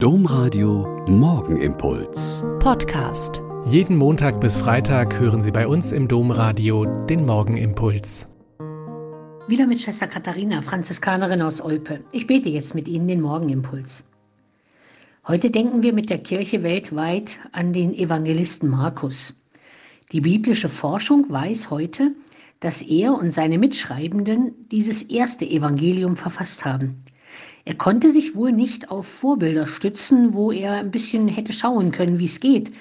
Domradio Morgenimpuls. Podcast. Jeden Montag bis Freitag hören Sie bei uns im Domradio den Morgenimpuls. Wieder mit Schwester Katharina, Franziskanerin aus Olpe. Ich bete jetzt mit Ihnen den Morgenimpuls. Heute denken wir mit der Kirche weltweit an den Evangelisten Markus. Die biblische Forschung weiß heute, dass er und seine Mitschreibenden dieses erste Evangelium verfasst haben. Er konnte sich wohl nicht auf Vorbilder stützen, wo er ein bisschen hätte schauen können, wie es geht.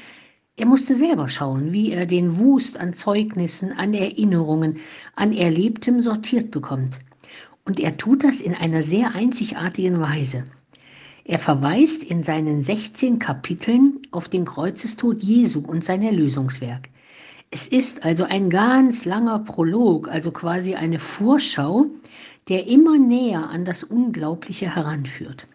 Er musste selber schauen, wie er den Wust an Zeugnissen, an Erinnerungen, an Erlebtem sortiert bekommt. Und er tut das in einer sehr einzigartigen Weise. Er verweist in seinen 16 Kapiteln auf den Kreuzestod Jesu und sein Erlösungswerk. Es ist also ein ganz langer Prolog, also quasi eine Vorschau, der immer näher an das Unglaubliche heranführt.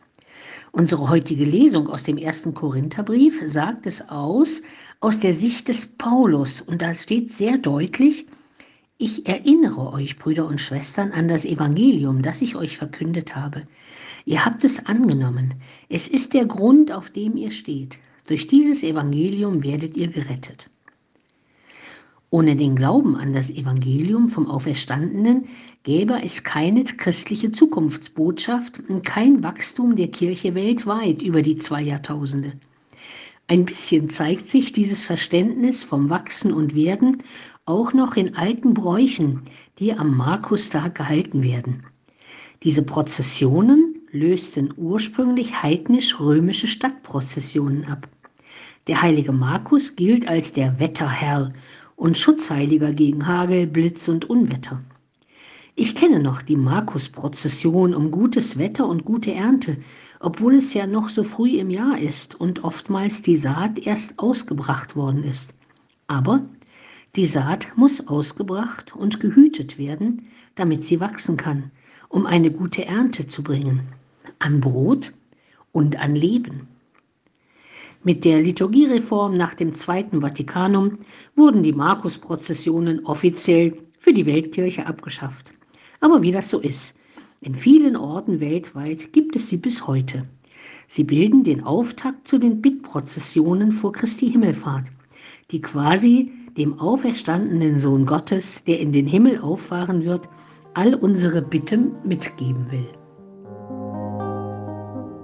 Unsere heutige Lesung aus dem ersten Korintherbrief sagt es aus, aus der Sicht des Paulus. Und da steht sehr deutlich, ich erinnere euch, Brüder und Schwestern, an das Evangelium, das ich euch verkündet habe. Ihr habt es angenommen. Es ist der Grund, auf dem ihr steht. Durch dieses Evangelium werdet ihr gerettet. Ohne den Glauben an das Evangelium vom Auferstandenen gäbe es keine christliche Zukunftsbotschaft und kein Wachstum der Kirche weltweit über die zwei Jahrtausende. Ein bisschen zeigt sich dieses Verständnis vom Wachsen und Werden auch noch in alten Bräuchen, die am Markustag gehalten werden. Diese Prozessionen lösten ursprünglich heidnisch-römische Stadtprozessionen ab. Der heilige Markus gilt als der Wetterherr und Schutzheiliger gegen Hagel, Blitz und Unwetter. Ich kenne noch die Markusprozession um gutes Wetter und gute Ernte, obwohl es ja noch so früh im Jahr ist und oftmals die Saat erst ausgebracht worden ist. Aber die Saat muss ausgebracht und gehütet werden, damit sie wachsen kann, um eine gute Ernte zu bringen, an Brot und an Leben. Mit der Liturgiereform nach dem Zweiten Vatikanum wurden die Markusprozessionen offiziell für die Weltkirche abgeschafft. Aber wie das so ist, in vielen Orten weltweit gibt es sie bis heute. Sie bilden den Auftakt zu den Bittprozessionen vor Christi Himmelfahrt, die quasi dem auferstandenen Sohn Gottes, der in den Himmel auffahren wird, all unsere Bitten mitgeben will.